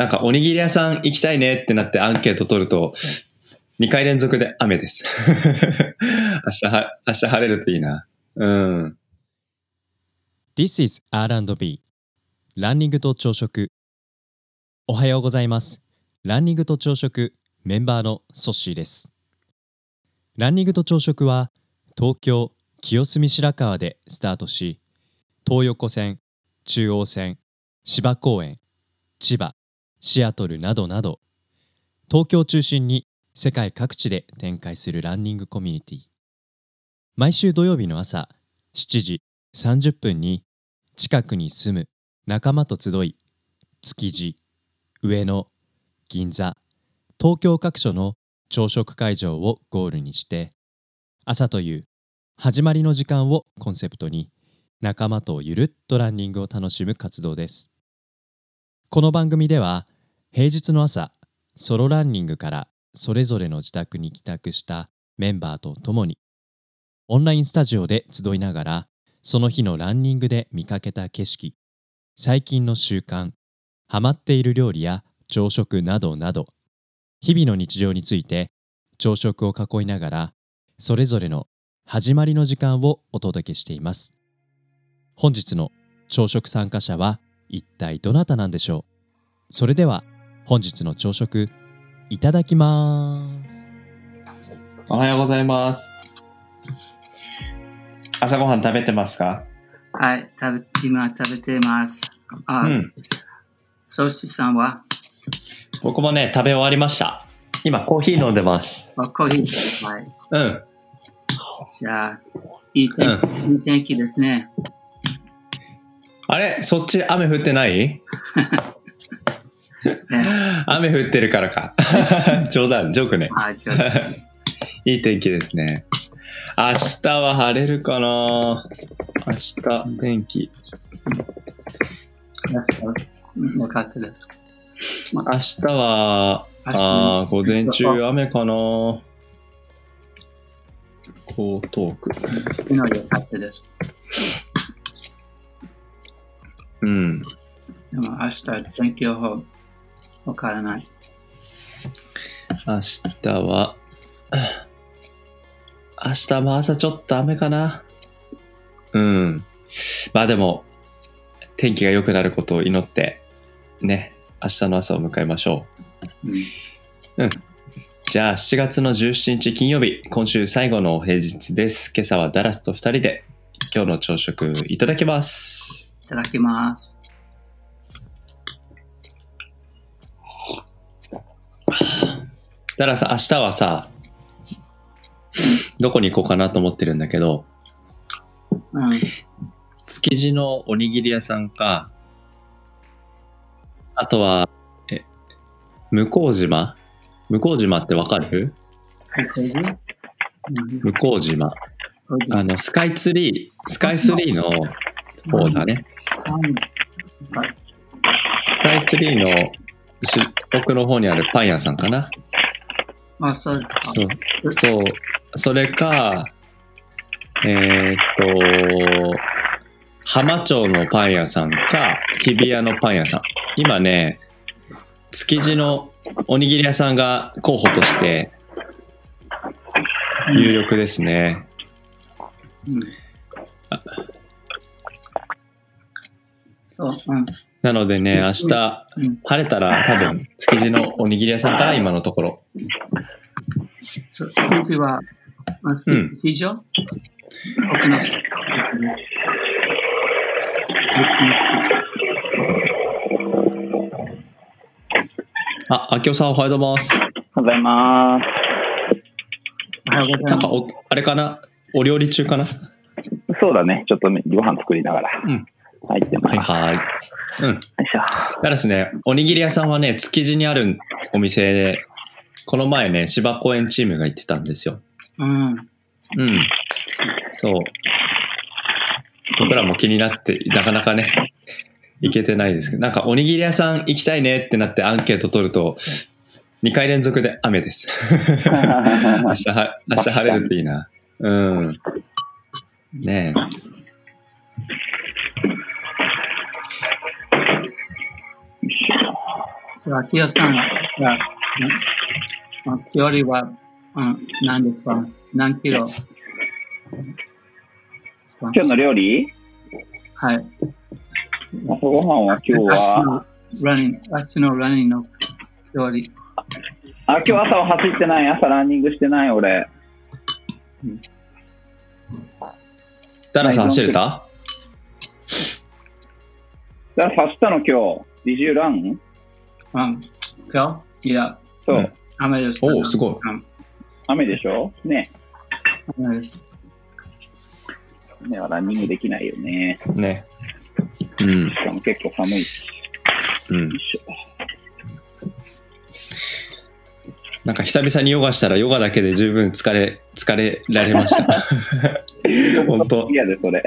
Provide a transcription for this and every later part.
なんかおにぎり屋さん行きたいねってなってアンケート取ると、2回連続で雨です。明日は、明日晴れるといいな。うん。This is R&B ランニングと朝食おはようございますランニングと朝食メンバーのソッシーですランニングと朝食は東京清澄白河でスタートし東横線中央線芝公園千葉シアトルなどなど東京中心に世界各地で展開するランニングコミュニティ。毎週土曜日の朝7時30分に近くに住む仲間と集い築地上野銀座東京各所の朝食会場をゴールにして朝という始まりの時間をコンセプトに仲間とゆるっとランニングを楽しむ活動です。この番組では平日の朝ソロランニングからそれぞれの自宅に帰宅したメンバーと共にオンラインスタジオで集いながらその日のランニングで見かけた景色最近の習慣ハマっている料理や朝食などなど日々の日常について朝食を囲いながらそれぞれの始まりの時間をお届けしています。本日の朝食参加者は一体どなたなんでしょう？それでは本日の朝食いただきますおはようございます。朝ごはん食べてますか？はい、食べ今食べてます。あ、うん。ソシさんは？僕もね、食べ終わりました。今、コーヒー飲んでます。あコーヒー。はい。うん。じゃあ、いい天,、いい天気ですね。あれ？そっち雨降ってない？ね 雨降ってるからか。冗談、ジョークね。はい、ちょっといい天気ですね。明日は晴れるかな明日、天気。分かったです。明日は、あー午前中雨かな江東区。昨日良かったです。うん。でも明日天気予報わからない。明日は、明日も朝ちょっと雨かな。うん。まあでも、天気が良くなることを祈って、ね、明日の朝を迎えましょうん、う。じゃあ、7月の17日金曜日、今週最後の平日です。今朝はダラスと2人で、今日の朝食いただきます。いただきます。ダラス、明日はさ、どこに行こうかなと思ってるんだけど、うん、築地のおにぎり屋さんか、あとは、え、向島？向島ってわかる？うん向島。あの、スカイツリー、スカイツリーの方だね。スカイツリーのし奥の方にあるパン屋さんかな。あ、そうですか。そう。それか、えーっと、浜町のパン屋さんか、日比谷のパン屋さん。今ね、築地のおにぎり屋さんが候補として有力ですね。うんそう、うん。なのでね、明日うん、晴れたら多分、築地のおにぎり屋さんから今のところ。そう、今週は、あうん非常奥の人。あ、秋夫さんおはようございます。おはようございます。おはようございます。なんかお、あれかな？お料理中かな？そうだね。ちょっとねご飯作りながらうん入ってます。はいはい。うん。よいしょ。だですね、おにぎり屋さんはね、築地にあるお店で、この前ね、芝公園チームが行ってたんですよ。うん。うん。そう。僕らも気になって、なかなかね、行けてないですけど、なんかおにぎり屋さん行きたいねってなってアンケート取ると、2回連続で雨です。明日は、明日晴れるといいな。うん。ねそう、秋代さんん距離は、うん、何ですか？何キロ？今日の料理？はい。朝ごはんは今日は、ランニング、足のランニングの距離。あ、今日朝は走ってない。朝ランニングしてない、俺。ダラさん走れた？だから走ったの今日？Did you run? うん。今日？いや、そう。うん雨です。おお、すごい。うん雨でしょ？ね。雨です。雨はランニングできないよね。ね。うんし。かも結構寒いし。うんよい。しょなんか久々にヨガしたらヨガだけで十分疲れ、疲れられました。本当嫌で、それ。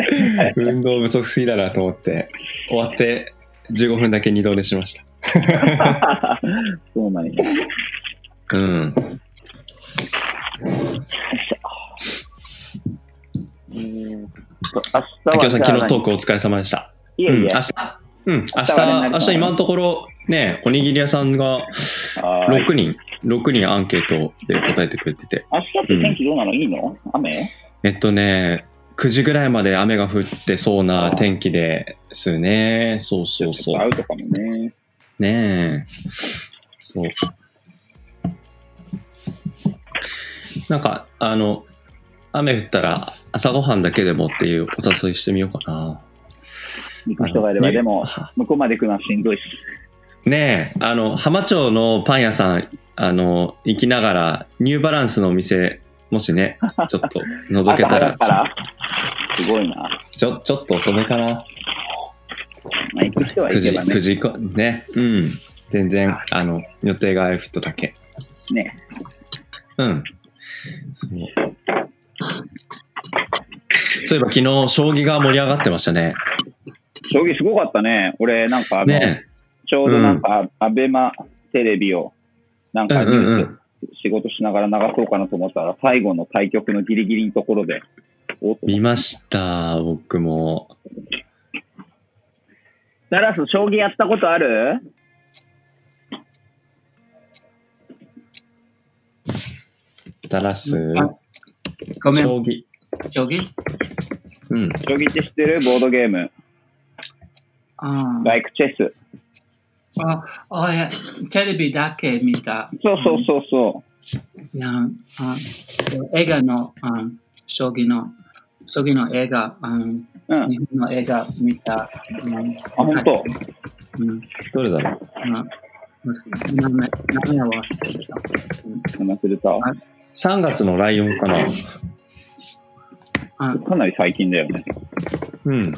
運動不足すぎだなと思って、終わって15分だけ二度寝しました。そうなんや。うん。えーっと明日は昨日トーク。クお疲れ様でした。いえいえ。うん、明日、うん、明日、明日今のところ、ね、おにぎり屋さんがはーい6人、6人アンケートで答えてくれてて、明日って天気どうなの？いいの？雨？えっとね、9時ぐらいまで雨が降ってそうな天気ですね。そうそうそう。アウトかもね。ねえ。そう。なんか、あの、雨降ったら朝ごはんだけでもっていうお誘いしてみようかな。行く人がいれば、でも、向こうまで行くのはしんどいし。ねえ、あの、浜町のパン屋さん、あの、行きながら、ニューバランスのお店、もしね、ちょっと覗けたららすごいな。ちょ、ちょっと遅めかな。まあ、行く人は9時、行けばね9。時以降、ね。うん。全然、あの、予定が合う人だけ。ね。うん。そう。そういえば昨日、将棋が盛り上がってましたね。将棋すごかったね。俺、なんかあの、ねちょうどなんか、アベマテレビを、なんかニュうんうんうース、仕事しながら流そうかなと思ったら、最後の対局のギリギリのところで、見ました、僕も。ダラス、将棋やったことある？ダラス、あごめん、将棋。将棋？うん。将棋って知ってる？ボードゲーム。あー like チェス。あ、あ、いや、テレビだけ見た。そうそうそうそう。いや、あ映画の、あ将棋の、将棋の映画、あうん。日本の映画見た。うん、あ、本当？うん。どれだろう？あ名前、名前は忘れた。話すると、?3 月のライオンかなあ、かなり最近だよね。うん。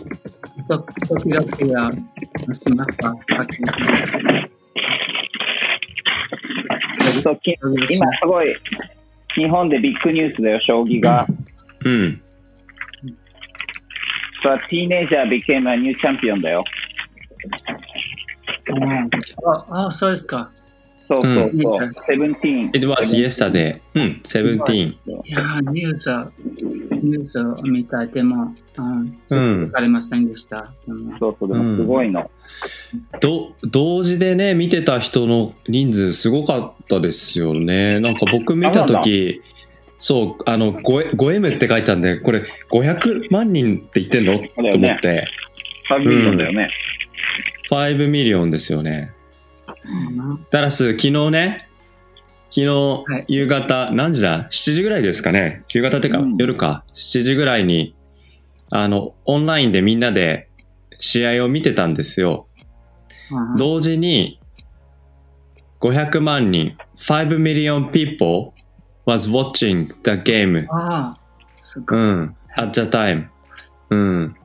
今すごい、日本でビッグニュースだよ、将棋が。うん。So a teenager became a new champion だよ。あ、あ、そうですか。そうそううんそう。セブンティーン。It was yesterday. うん、17。いや、ニュース、ニュースを見たい。でも、うん、わかりませんでした。でもそうそう、でもすごいの。ど同時でね、見てた人の人数すごかったですよね。なんか僕見たとき、そう、あの、5 5M って書いてあるんで、これ500万人って言ってんの、と思って、3 million だよね。5 million ですよね。うんダラス、昨日ね、昨日はい夕方、何時だ ?7 時ぐらいですかね。夕方ってか、うん夜か。7時ぐらいに、あの、オンラインでみんなで試合を見てたんですよ。うん同時に500万人、5 million people was watching the game. ああ、すごい。うん。at the time. うん。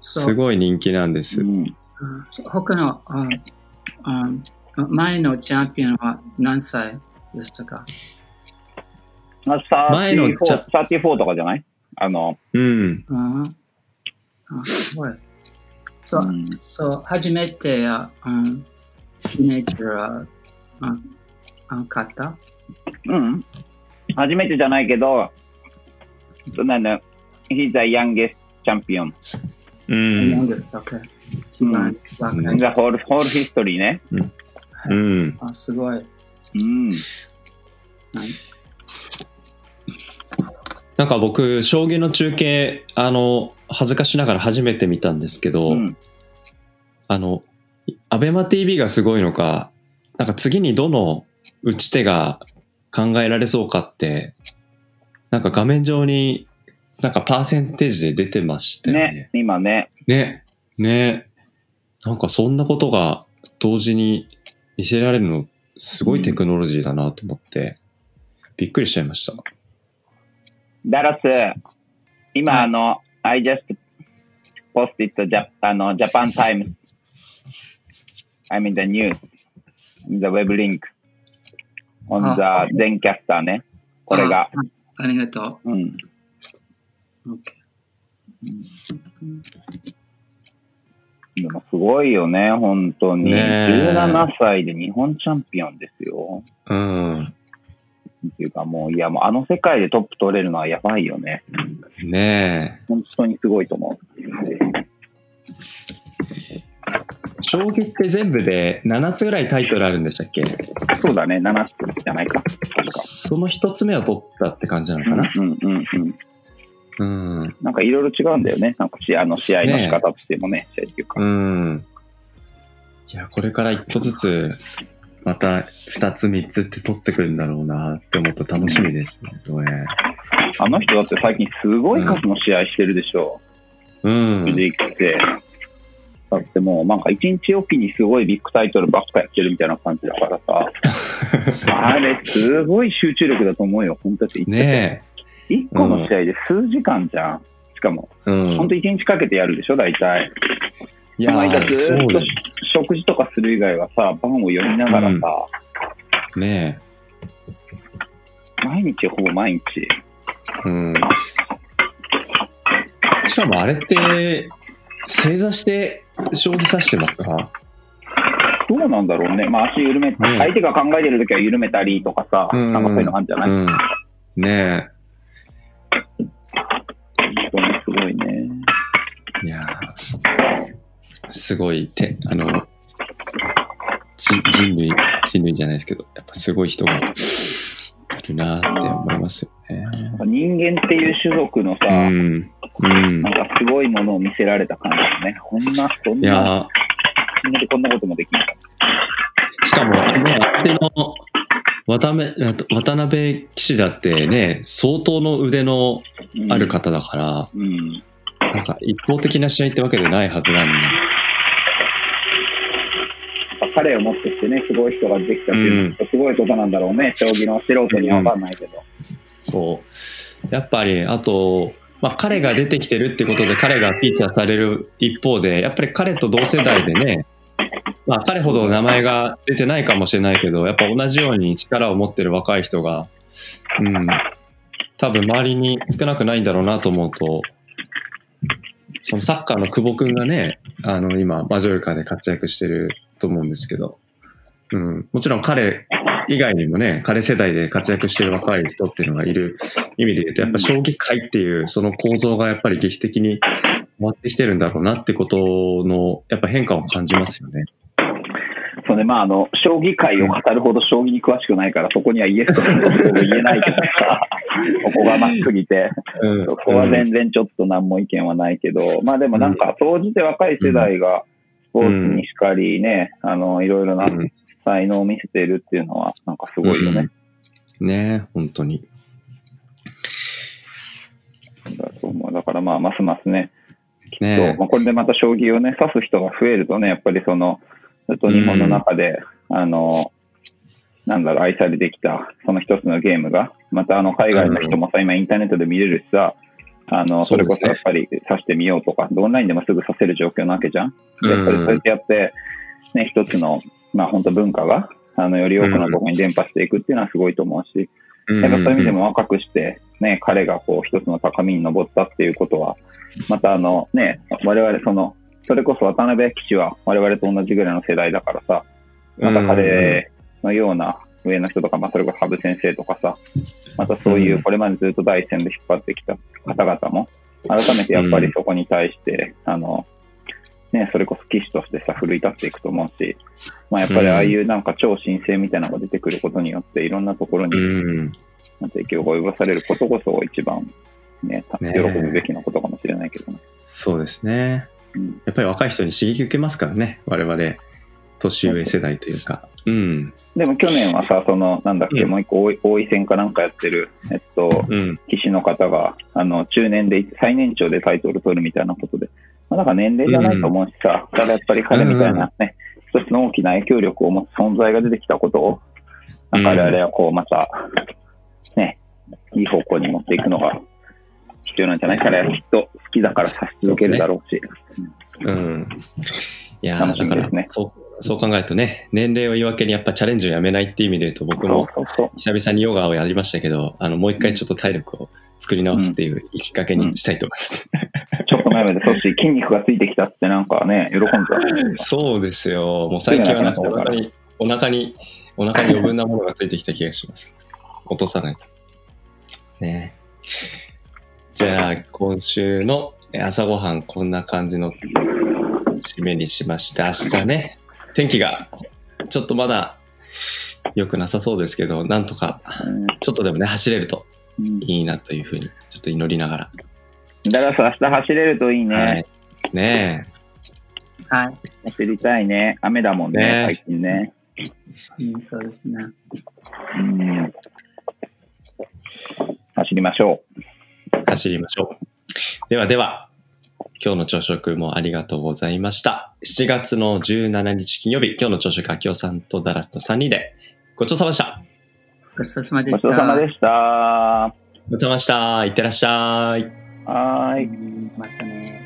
すごい人気なんです。うん。うん他の、ああ前のチャンピオンは何歳でしたかまあ、前のチャ34 34とかじゃない？あの、うん。うんあすごい。そうう、んそう、初めて、あうん、ティージャーは、ああ勝った？うん。初めてじゃないけど、そうなんだ。He's the youngest champion. うん。何ですか一番若い The whole, whole history ね。うん。あすごい。うん。なんか僕、将棋の中継、あの、恥ずかしながら初めて見たんですけど、うん。あの、アベマ TV がすごいのか、なんか次にどの打ち手が考えられそうかって、なんか画面上になんかパーセンテージで出てましたよねね。、今ね。ね。ね。なんかそんなことが同時に見せられるの、すごいテクノロジーだなと思って、びっくりしちゃいました。ダラス、今、はいあの、I just posted the, あの Japan Times. I'm in the news. In the web link. On あ the Zencaster ね。これが。あ。ありがとうん。う。OK でもすごいよね、本当に。ねえ17歳で日本チャンピオンですよ。うん。っていうかもう、いやもうあの世界でトップ取れるのはやばいよね。ね本当にすごいと思う。え。将棋って全部で7つぐらいタイトルあるんでしたっけ？そうだね、7つじゃないか。その一つ目を取ったって感じなのかな？うんうんうん。うん。なんかいろいろ違うんだよね。なんか試合の試合の仕方って言ってもね、試合っていうか。うん。いや、これから一個ずつ、また二つ三つって取ってくるんだろうなって思ったら楽しみですね。あの人だって最近すごい数の試合してるでしょ。うん。藤井って。だってもうなんか一日おきにすごいビッグタイトルばっかやってるみたいな感じだからさ。あれすごい集中力だと思うよ。本当に。ね一個の試合で数時間じゃん。しかも、え。うん。本当一日かけてやるでしょ、大体。いやこの間ー、ずーっと食事とかする以外はさ、パンを読みながらさ、ね毎日ほぼ毎日。え。うん。しかもあれって、正座して将棋指してますか？どうなんだろうね。まあ足緩め、相手が考えてるときは緩めたりとかさ、うんなんかそういうのあるんじゃない、うん。ね本すごい、て、あの、じ人類、人類じゃないですけど、やっぱすごい人がいるなって思いますよね。人間っていう種族のさ、うん。うんなん。かすごいものを見せられた感じだね。こんな、そんな、いや人間でこんなこともできない。ーしかも、ね、相手の渡辺渡辺棋士だってね、相当の腕のうんある方だから、うん。なんか一方的な試合ってわけでないはずなんで。彼をもってしてね、すごい人ができたっていうのは、すごいことなんだろうね。将棋の素人には分かんないけど。そう。やっぱり、あと、まあ、彼が出てきてるってことで彼がフィーチャーされる一方で、やっぱり彼と同世代でね、まあ、彼ほど名前が出てないかもしれないけど、やっぱ同じように力を持ってる若い人が、うん、多分周りに少なくないんだろうなと思うと、そのサッカーの久保君がね、あの、今、マジョルカで活躍してると思うんですけど、うん、もちろん彼以外にもね、彼世代で活躍してる若い人っていうのがいる意味で言うと、やっぱ将棋界っていうその構造がやっぱり劇的に変わってきてるんだろうなってことの、やっぱ変化を感じますよね。そうね、まあ、あの、将棋界を語るほど将棋に詳しくないから、そこにはイエスとノーと言えないけどさ、ここがまっすぎて、うん。そこは全然ちょっと何も意見はないけど、まあでもなんか、総じて若い世代が、スポーツにしかりね、あの、いろいろなうん。才能を見せているっていうのは、なんかすごいよね。ね本当に。だと思う。だからまあ、ますますね、そうねまあ、これでまた将棋をね、指す人が増えるとね、やっぱりその、ずっと日本の中で、あの、なんだろう、愛されてきた、その一つのゲームが、またあの、海外の人もさ、今インターネットで見れるしさ、あの、それこそやっぱり指してみようとか、オンラインでもすぐ指せる状況なわけじゃん。でやっぱりそうやってやって、ね、一つの、まあ本当文化が、あの、より多くのところに伝播していくっていうのはすごいと思うし、やっぱそういう意味でも若くして、ね、彼がこう一つの高みに登ったっていうことは、またあのね、我々その、それこそ渡辺騎手は我々と同じぐらいの世代だからさ、また彼のような上の人とか、まあそれこそ羽生先生とかさ、またそういううんこれまでずっと第一線で引っ張ってきた方々も、改めてやっぱりそこに対して、あの、ね、それこそ騎士としてさ、奮い立っていくと思うし、まあやっぱりああいうなんか超新星みたいなのが出てくることによって、いろんなところにうん。なんか影響が及ぼされることこそ一番ね、喜ぶべきなことかもしれないけどね。そうですね。うんやっぱり若い人に刺激受けますからね。我々、年上世代というか。うん。でも去年はさ、その、なんだっけ、うんもう一個、大井大井戦かなんかやってる、えっと、うん。棋士の方が、あの、中年で、最年長でタイトル取るみたいなことで、まあ、だから年齢じゃないと思うしさ、ただやっぱり彼みたいなね、一つの大きな影響力を持つ存在が出てきたことを、なんか我々はこう、また、ね、いい方向に持っていくのが必要なんじゃない彼はきっと好きだからさし続けるだろうし、うん。いや楽しみですね、そう、そう考えるとね、年齢を言い訳にやっぱチャレンジをやめないっていう意味で言うと、僕も久々にヨガをやりましたけど、あの、もう一回ちょっと体力を作り直すっていうきっかけにしたいと思います。ちょっと前までそっち筋肉がついてきたってなんかね、喜んでたね。そうですよ。もう最近はなんかお腹に、お腹に、お腹に余分なものがついてきた気がします。落とさないと。ねじゃあ、今週の朝ごはんこんな感じの締めにしまして、明日ね、天気がちょっとまだ良くなさそうですけど、なんとかうんちょっとでもね、走れるとうんいいなというふうに、ちょっと祈りながら。だからさ、明日走れるといいね。はい。ねはい。走りたいね。雨だもんね、ね最近ね。うん、そうですね。うん走りましょ走りましょう。ではでは、今日の朝食もありがとうございました。7月の17日金曜日、今日の朝食、秋夫さんとダラスと3人でごちそうさまでした。ごちそうさまでした。そうさまでした。はごちそうさまでした。いってらっしゃい。ーい。うんまたね。